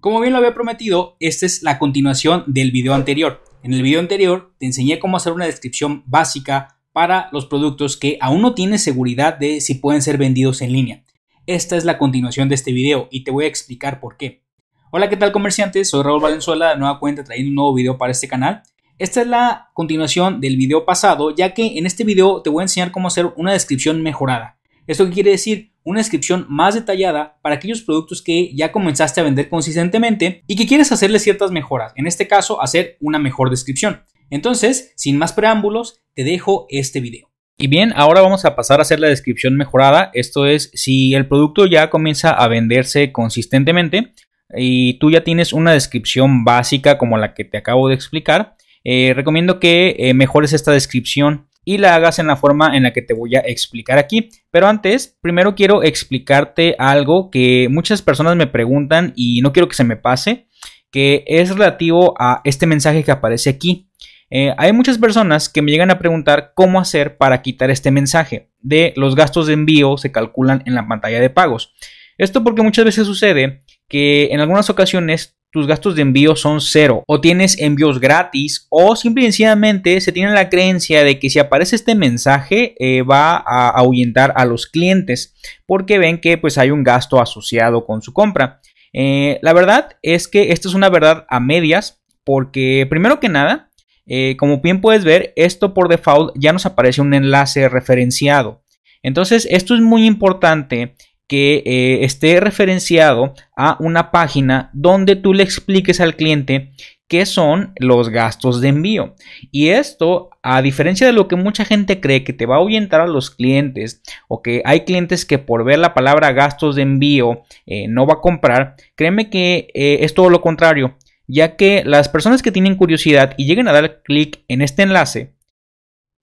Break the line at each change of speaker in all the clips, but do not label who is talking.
Como bien lo había prometido, esta es la continuación del video anterior. En el video anterior te enseñé cómo hacer una descripción básica para los productos que aún no tienes seguridad de si pueden ser vendidos en línea. Esta es la continuación de este video y te voy a explicar por qué. Hola, ¿qué tal comerciantes? Soy Raúl Valenzuela, de nueva cuenta trayendo un nuevo video para este canal. Esta es la continuación del video pasado, ya que en este video te voy a enseñar cómo hacer una descripción mejorada. ¿Esto qué quiere decir? Una descripción más detallada para aquellos productos que ya comenzaste a vender consistentemente y que quieres hacerle ciertas mejoras, en este caso hacer una mejor descripción. Entonces, sin más preámbulos, te dejo este video. Y bien, ahora vamos a pasar a hacer la descripción mejorada. Esto es, si el producto ya comienza a venderse consistentemente y tú ya tienes una descripción básica como la que te acabo de explicar, eh, recomiendo que eh, mejores esta descripción y la hagas en la forma en la que te voy a explicar aquí. Pero antes, primero quiero explicarte algo que muchas personas me preguntan y no quiero que se me pase, que es relativo a este mensaje que aparece aquí. Eh, hay muchas personas que me llegan a preguntar cómo hacer para quitar este mensaje de los gastos de envío se calculan en la pantalla de pagos. Esto porque muchas veces sucede que en algunas ocasiones tus gastos de envío son cero o tienes envíos gratis o simplemente se tiene la creencia de que si aparece este mensaje eh, va a ahuyentar a los clientes porque ven que pues hay un gasto asociado con su compra. Eh, la verdad es que esto es una verdad a medias porque primero que nada, eh, como bien puedes ver, esto por default ya nos aparece un enlace referenciado. Entonces esto es muy importante que eh, esté referenciado a una página donde tú le expliques al cliente qué son los gastos de envío. Y esto, a diferencia de lo que mucha gente cree que te va a ahuyentar a los clientes o que hay clientes que por ver la palabra gastos de envío eh, no va a comprar, créeme que eh, es todo lo contrario, ya que las personas que tienen curiosidad y lleguen a dar clic en este enlace,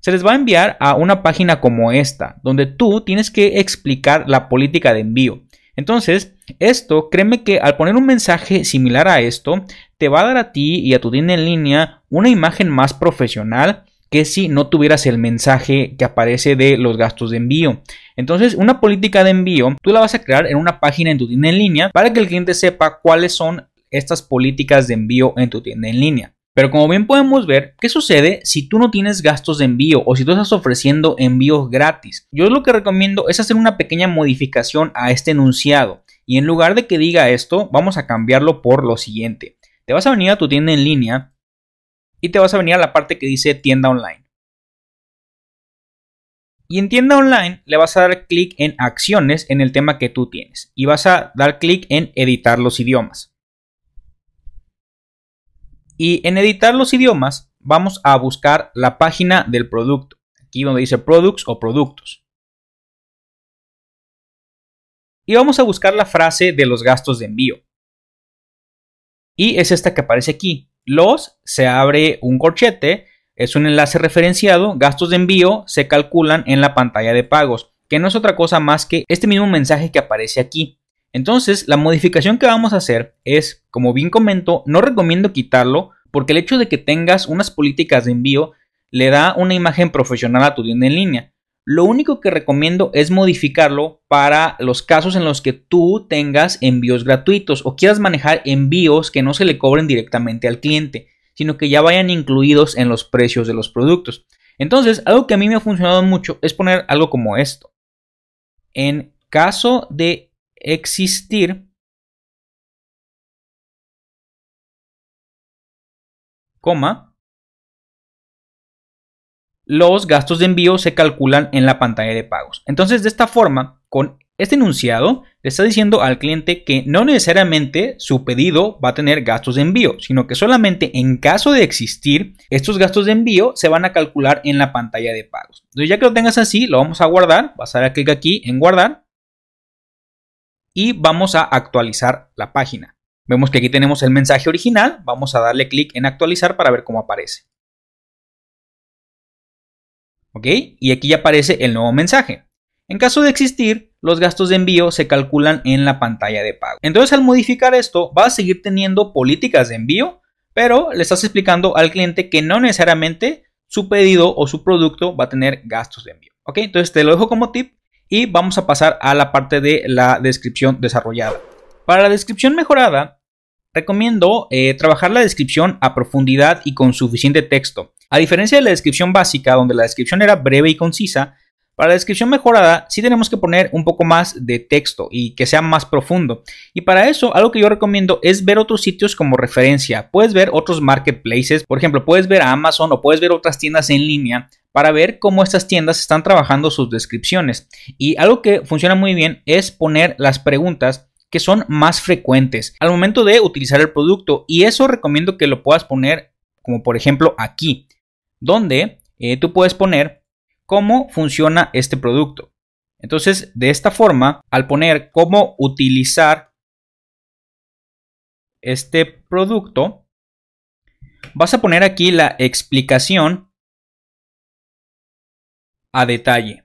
se les va a enviar a una página como esta, donde tú tienes que explicar la política de envío. Entonces, esto, créeme que al poner un mensaje similar a esto, te va a dar a ti y a tu tienda en línea una imagen más profesional que si no tuvieras el mensaje que aparece de los gastos de envío. Entonces, una política de envío, tú la vas a crear en una página en tu tienda en línea para que el cliente sepa cuáles son estas políticas de envío en tu tienda en línea. Pero como bien podemos ver, ¿qué sucede si tú no tienes gastos de envío o si tú estás ofreciendo envíos gratis? Yo lo que recomiendo es hacer una pequeña modificación a este enunciado. Y en lugar de que diga esto, vamos a cambiarlo por lo siguiente. Te vas a venir a tu tienda en línea y te vas a venir a la parte que dice tienda online. Y en tienda online le vas a dar clic en acciones en el tema que tú tienes y vas a dar clic en editar los idiomas. Y en editar los idiomas vamos a buscar la página del producto. Aquí donde dice products o productos. Y vamos a buscar la frase de los gastos de envío. Y es esta que aparece aquí. Los se abre un corchete, es un enlace referenciado, gastos de envío se calculan en la pantalla de pagos, que no es otra cosa más que este mismo mensaje que aparece aquí. Entonces, la modificación que vamos a hacer es, como bien comento, no recomiendo quitarlo porque el hecho de que tengas unas políticas de envío le da una imagen profesional a tu tienda en línea. Lo único que recomiendo es modificarlo para los casos en los que tú tengas envíos gratuitos o quieras manejar envíos que no se le cobren directamente al cliente, sino que ya vayan incluidos en los precios de los productos. Entonces, algo que a mí me ha funcionado mucho es poner algo como esto. En caso de existir coma los gastos de envío se calculan en la pantalla de pagos. Entonces, de esta forma, con este enunciado, le está diciendo al cliente que no necesariamente su pedido va a tener gastos de envío, sino que solamente en caso de existir, estos gastos de envío se van a calcular en la pantalla de pagos. Entonces, ya que lo tengas así, lo vamos a guardar. Vas a dar clic aquí en guardar y vamos a actualizar la página. Vemos que aquí tenemos el mensaje original, vamos a darle clic en actualizar para ver cómo aparece. ¿Ok? Y aquí ya aparece el nuevo mensaje. En caso de existir, los gastos de envío se calculan en la pantalla de pago. Entonces al modificar esto, va a seguir teniendo políticas de envío, pero le estás explicando al cliente que no necesariamente su pedido o su producto va a tener gastos de envío. ¿Ok? Entonces te lo dejo como tip y vamos a pasar a la parte de la descripción desarrollada. Para la descripción mejorada, recomiendo eh, trabajar la descripción a profundidad y con suficiente texto. A diferencia de la descripción básica, donde la descripción era breve y concisa, para la descripción mejorada sí tenemos que poner un poco más de texto y que sea más profundo. Y para eso algo que yo recomiendo es ver otros sitios como referencia. Puedes ver otros marketplaces, por ejemplo, puedes ver a Amazon o puedes ver otras tiendas en línea para ver cómo estas tiendas están trabajando sus descripciones. Y algo que funciona muy bien es poner las preguntas que son más frecuentes al momento de utilizar el producto y eso recomiendo que lo puedas poner como por ejemplo aquí donde eh, tú puedes poner cómo funciona este producto. Entonces, de esta forma, al poner cómo utilizar este producto, vas a poner aquí la explicación a detalle.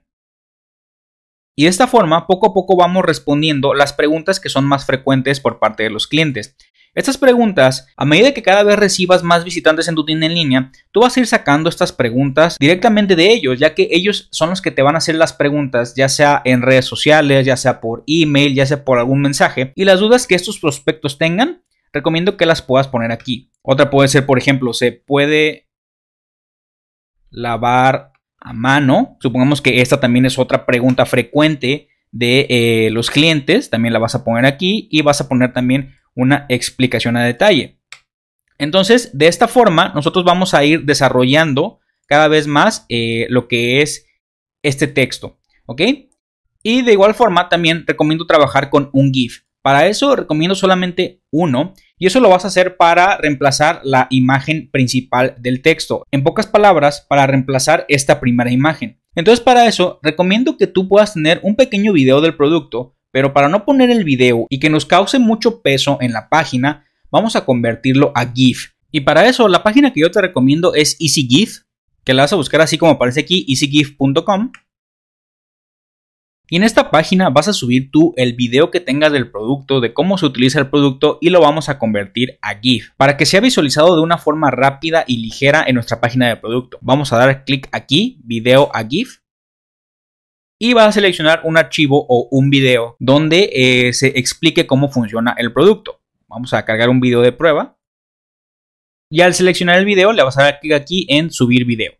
Y de esta forma, poco a poco vamos respondiendo las preguntas que son más frecuentes por parte de los clientes. Estas preguntas, a medida que cada vez recibas más visitantes en tu tienda en línea, tú vas a ir sacando estas preguntas directamente de ellos, ya que ellos son los que te van a hacer las preguntas, ya sea en redes sociales, ya sea por email, ya sea por algún mensaje. Y las dudas que estos prospectos tengan, recomiendo que las puedas poner aquí. Otra puede ser, por ejemplo, se puede lavar a mano. Supongamos que esta también es otra pregunta frecuente de eh, los clientes. También la vas a poner aquí y vas a poner también una explicación a detalle. Entonces, de esta forma, nosotros vamos a ir desarrollando cada vez más eh, lo que es este texto, ¿ok? Y de igual forma, también recomiendo trabajar con un GIF. Para eso recomiendo solamente uno y eso lo vas a hacer para reemplazar la imagen principal del texto. En pocas palabras, para reemplazar esta primera imagen. Entonces para eso recomiendo que tú puedas tener un pequeño video del producto pero para no poner el video y que nos cause mucho peso en la página, vamos a convertirlo a GIF. Y para eso, la página que yo te recomiendo es EasyGIF, que la vas a buscar así como aparece aquí, easygif.com. Y en esta página vas a subir tú el video que tengas del producto, de cómo se utiliza el producto y lo vamos a convertir a GIF para que sea visualizado de una forma rápida y ligera en nuestra página de producto. Vamos a dar clic aquí, video a GIF y vas a seleccionar un archivo o un video donde eh, se explique cómo funciona el producto. Vamos a cargar un video de prueba. Y al seleccionar el video le vas a dar clic aquí en subir video.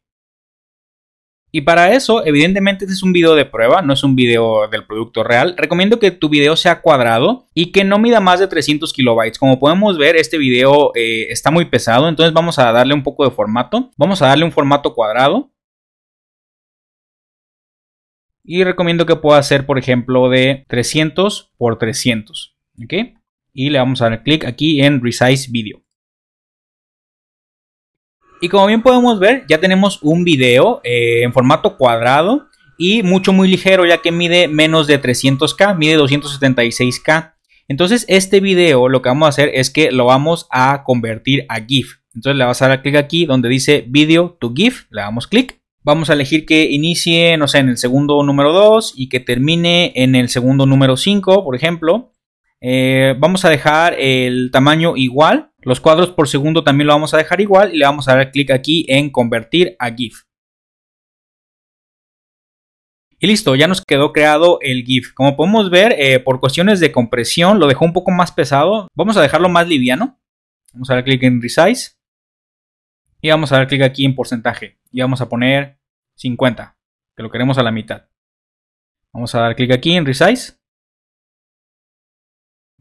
Y para eso, evidentemente este es un video de prueba, no es un video del producto real. Recomiendo que tu video sea cuadrado y que no mida más de 300 kilobytes. Como podemos ver, este video eh, está muy pesado, entonces vamos a darle un poco de formato. Vamos a darle un formato cuadrado. Y recomiendo que pueda ser, por ejemplo, de 300 por 300. ¿Ok? Y le vamos a dar clic aquí en Resize Video. Y como bien podemos ver, ya tenemos un video eh, en formato cuadrado y mucho muy ligero ya que mide menos de 300k, mide 276k. Entonces este video lo que vamos a hacer es que lo vamos a convertir a GIF. Entonces le vas a dar clic aquí donde dice Video to GIF, le damos clic Vamos a elegir que inicie, no sé, en el segundo número 2 y que termine en el segundo número 5, por ejemplo. Eh, vamos a dejar el tamaño igual. Los cuadros por segundo también lo vamos a dejar igual y le vamos a dar clic aquí en convertir a GIF. Y listo, ya nos quedó creado el GIF. Como podemos ver, eh, por cuestiones de compresión lo dejó un poco más pesado. Vamos a dejarlo más liviano. Vamos a dar clic en Resize. Y vamos a dar clic aquí en porcentaje y vamos a poner 50, que lo queremos a la mitad. Vamos a dar clic aquí en Resize.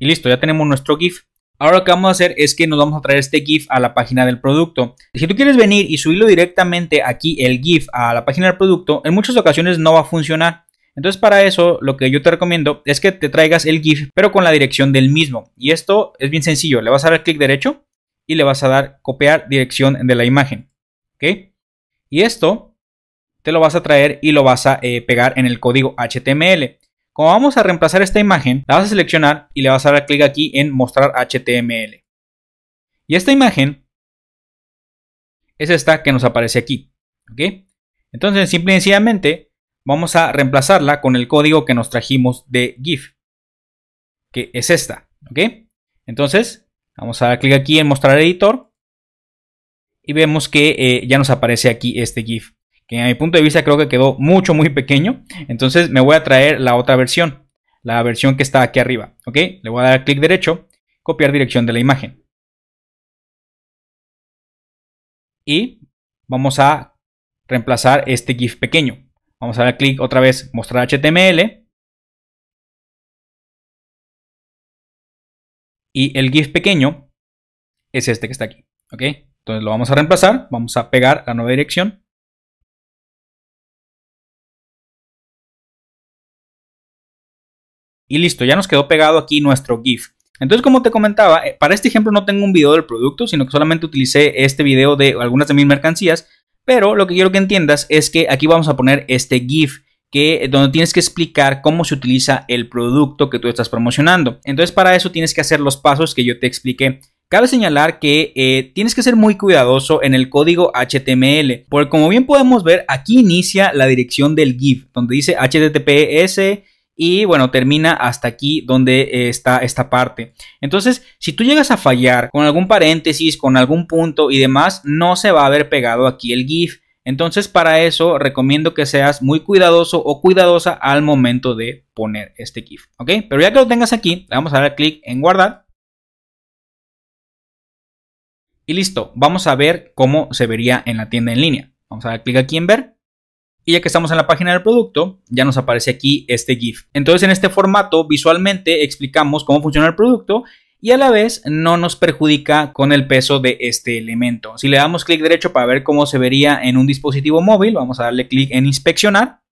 Y listo, ya tenemos nuestro GIF. Ahora lo que vamos a hacer es que nos vamos a traer este GIF a la página del producto. Si tú quieres venir y subirlo directamente aquí el GIF a la página del producto, en muchas ocasiones no va a funcionar. Entonces para eso lo que yo te recomiendo es que te traigas el GIF pero con la dirección del mismo. Y esto es bien sencillo. Le vas a dar clic derecho y le vas a dar copiar dirección de la imagen. ¿Ok? Y esto te lo vas a traer y lo vas a eh, pegar en el código HTML. Como vamos a reemplazar esta imagen, la vas a seleccionar y le vas a dar clic aquí en mostrar HTML. Y esta imagen es esta que nos aparece aquí. ¿ok? Entonces, simple y sencillamente, vamos a reemplazarla con el código que nos trajimos de GIF, que es esta. ¿ok? Entonces, vamos a dar clic aquí en mostrar editor y vemos que eh, ya nos aparece aquí este GIF que mi punto de vista creo que quedó mucho, muy pequeño. Entonces me voy a traer la otra versión, la versión que está aquí arriba, ¿ok? Le voy a dar clic derecho, copiar dirección de la imagen. Y vamos a reemplazar este GIF pequeño. Vamos a dar clic otra vez, mostrar HTML. Y el GIF pequeño es este que está aquí, ¿ok? Entonces lo vamos a reemplazar, vamos a pegar la nueva dirección Y listo, ya nos quedó pegado aquí nuestro GIF. Entonces, como te comentaba, eh, para este ejemplo no tengo un video del producto, sino que solamente utilicé este video de algunas de mis mercancías. Pero lo que quiero que entiendas es que aquí vamos a poner este GIF que donde tienes que explicar cómo se utiliza el producto que tú estás promocionando. Entonces, para eso tienes que hacer los pasos que yo te expliqué. Cabe señalar que eh, tienes que ser muy cuidadoso en el código HTML, porque como bien podemos ver, aquí inicia la dirección del GIF, donde dice HTTPS y bueno, termina hasta aquí donde eh, está esta parte. Entonces, si tú llegas a fallar con algún paréntesis, con algún punto y demás, no se va a haber pegado aquí el GIF. Entonces, para eso recomiendo que seas muy cuidadoso o cuidadosa al momento de poner este GIF. ¿Ok? Pero ya que lo tengas aquí, le vamos a dar clic en guardar. Y listo, vamos a ver cómo se vería en la tienda en línea. Vamos a dar clic aquí en ver. Y ya que estamos en la página del producto, ya nos aparece aquí este GIF. Entonces en este formato visualmente explicamos cómo funciona el producto y a la vez no nos perjudica con el peso de este elemento. Si le damos clic derecho para ver cómo se vería en un dispositivo móvil, vamos a darle clic en inspeccionar.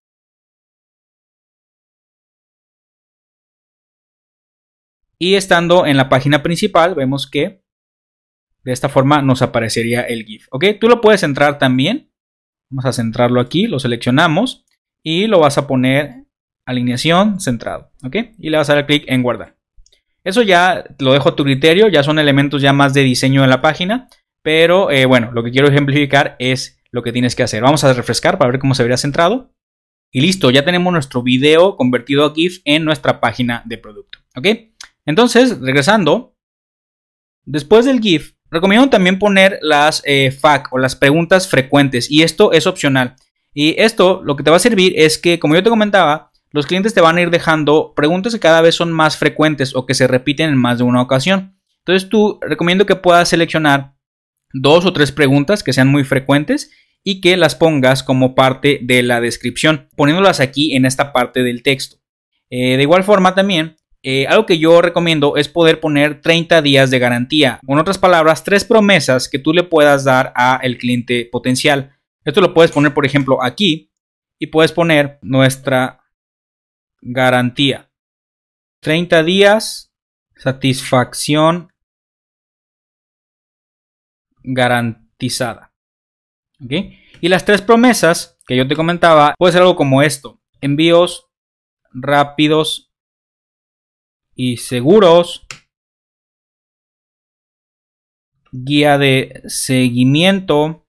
Y estando en la página principal, vemos que de esta forma nos aparecería el GIF. ¿Ok? Tú lo puedes centrar también. Vamos a centrarlo aquí, lo seleccionamos y lo vas a poner alineación centrado. ¿Ok? Y le vas a dar clic en guardar. Eso ya lo dejo a tu criterio, ya son elementos ya más de diseño de la página. Pero eh, bueno, lo que quiero ejemplificar es lo que tienes que hacer. Vamos a refrescar para ver cómo se vería centrado. Y listo, ya tenemos nuestro video convertido a GIF en nuestra página de producto. ¿Ok? Entonces, regresando, después del GIF, Recomiendo también poner las eh, o las preguntas frecuentes y esto es opcional. Y esto lo que te va a servir es que, como yo te comentaba, los clientes te van a ir dejando preguntas que cada vez son más frecuentes o que se repiten en más de una ocasión. Entonces tú recomiendo que puedas seleccionar dos o tres preguntas que sean muy frecuentes y que las pongas como parte de la descripción, poniéndolas aquí en esta parte del texto. Eh, de igual forma también eh, algo que yo recomiendo es poder poner 30 días de garantía. Con otras palabras, tres promesas que tú le puedas dar al cliente potencial. Esto lo puedes poner, por ejemplo, aquí y puedes poner nuestra garantía. 30 días, satisfacción garantizada. Y las tres promesas que yo te comentaba, puede ser algo como esto. Envíos rápidos y seguros, guía de seguimiento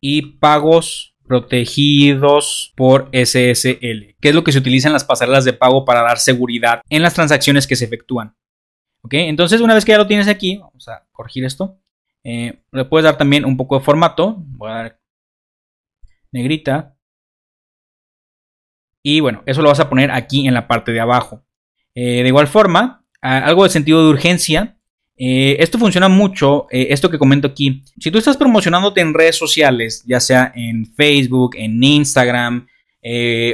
y pagos protegidos por SSL, que es lo que se utiliza en las pasarelas de pago para dar seguridad en las transacciones que se efectúan. ¿Ok? Entonces, una vez que ya lo tienes aquí, vamos a corregir esto. Eh, le puedes dar también un poco de formato. Voy a dar negrita. Y bueno, eso lo vas a poner aquí en la parte de abajo. Eh, de igual forma, algo de sentido de urgencia. Eh, esto funciona mucho, eh, esto que comento aquí. Si tú estás promocionándote en redes sociales, ya sea en Facebook, en Instagram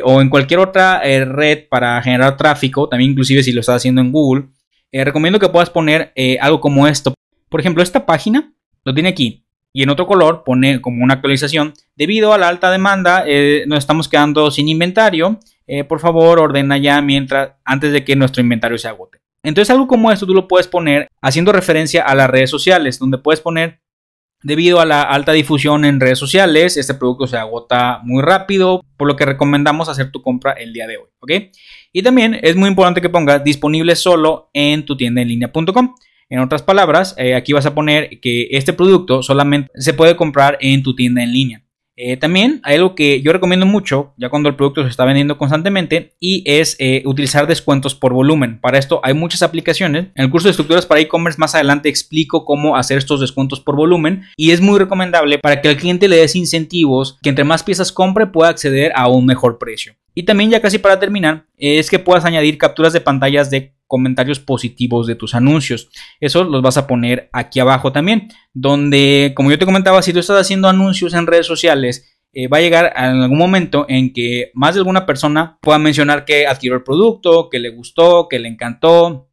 o en cualquier otra red para generar tráfico, también inclusive si lo estás haciendo en Google, recomiendo que puedas poner algo como esto. Por ejemplo, esta página lo tiene aquí y en otro color pone como una actualización. Debido a la alta demanda, nos estamos quedando sin inventario eh, por favor ordena ya mientras antes de que nuestro inventario se agote. Entonces algo como esto tú lo puedes poner haciendo referencia a las redes sociales, donde puedes poner Debido a la alta difusión en redes sociales, este producto se agota muy rápido, por lo que recomendamos hacer tu compra el día de hoy, ¿ok? Y también es muy importante que pongas disponible solo en tu tienda en línea.com. En otras palabras, eh, aquí vas a poner que este producto solamente se puede comprar en tu tienda en línea. Eh, también hay algo que yo recomiendo mucho, ya cuando el producto se está vendiendo constantemente, y es eh, utilizar descuentos por volumen. Para esto hay muchas aplicaciones. En el curso de estructuras para e-commerce más adelante explico cómo hacer estos descuentos por volumen y es muy recomendable para que al cliente le des incentivos que entre más piezas compre pueda acceder a un mejor precio. Y también ya casi para terminar, es que puedas añadir capturas de pantallas de comentarios positivos de tus anuncios. Eso los vas a poner aquí abajo también, donde, como yo te comentaba, si tú estás haciendo anuncios en redes sociales, eh, va a llegar en algún momento en que más de alguna persona pueda mencionar que adquirió el producto, que le gustó, que le encantó,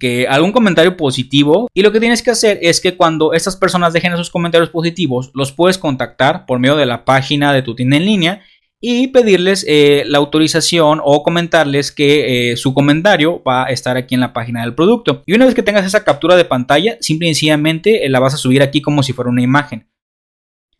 que algún comentario positivo y lo que tienes que hacer es que cuando estas personas dejen esos comentarios positivos los puedes contactar por medio de la página de tu tienda en línea y pedirles eh, la autorización o comentarles que eh, su comentario va a estar aquí en la página del producto. Y una vez que tengas esa captura de pantalla, simple y sencillamente eh, la vas a subir aquí como si fuera una imagen.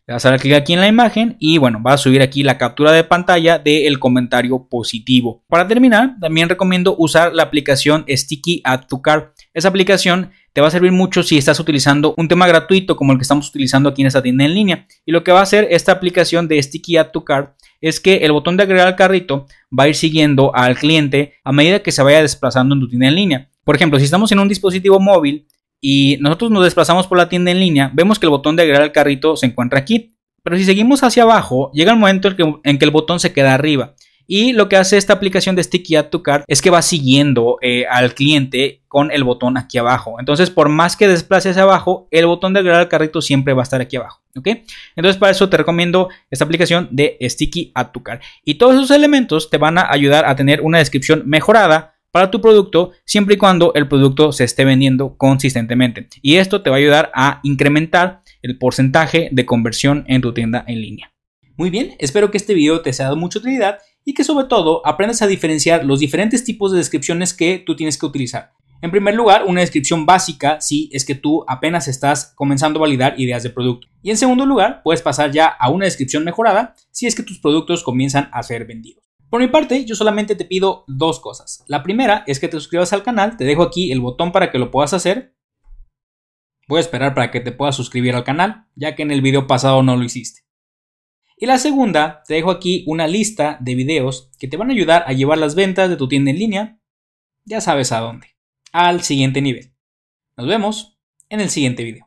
Le vas a dar clic aquí en la imagen y bueno, va a subir aquí la captura de pantalla del comentario positivo. Para terminar, también recomiendo usar la aplicación Sticky Add to Cart. Esa aplicación te va a servir mucho si estás utilizando un tema gratuito como el que estamos utilizando aquí en esta tienda en línea. Y lo que va a hacer esta aplicación de Sticky Add to Cart es que el botón de agregar al carrito va a ir siguiendo al cliente a medida que se vaya desplazando en tu tienda en línea. Por ejemplo, si estamos en un dispositivo móvil y nosotros nos desplazamos por la tienda en línea, vemos que el botón de agregar al carrito se encuentra aquí. Pero si seguimos hacia abajo, llega el momento en que, el botón se queda arriba. Y lo que hace esta aplicación de Sticky Add to Cart es que va siguiendo eh, al cliente con el botón aquí abajo. Entonces, por más que desplace hacia abajo, el botón de agregar al carrito siempre va a estar aquí abajo. ¿Ok? Entonces, para eso te recomiendo esta aplicación de Sticky Add to Cart. Y todos esos elementos te van a ayudar a tener una descripción mejorada para tu producto siempre y cuando el producto se esté vendiendo consistentemente. Y esto te va a ayudar a incrementar el porcentaje de conversión en tu tienda en línea. Muy bien, espero que este video te sea de mucha utilidad y que sobre todo aprendas a diferenciar los diferentes tipos de descripciones que tú tienes que utilizar. En primer lugar, una descripción básica si es que tú apenas estás comenzando a validar ideas de producto. Y en segundo lugar, puedes pasar ya a una descripción mejorada si es que tus productos comienzan a ser vendidos. Por mi parte, yo solamente te pido dos cosas. La primera es que te suscribas al canal, te dejo aquí el botón para que lo puedas hacer. Voy a esperar para que te puedas suscribir al canal, ya que en el video pasado no lo hiciste. Y la segunda, te dejo aquí una lista de videos que te van a ayudar a llevar las ventas de tu tienda en línea, ya sabes a dónde, al siguiente nivel. Nos vemos en el siguiente video.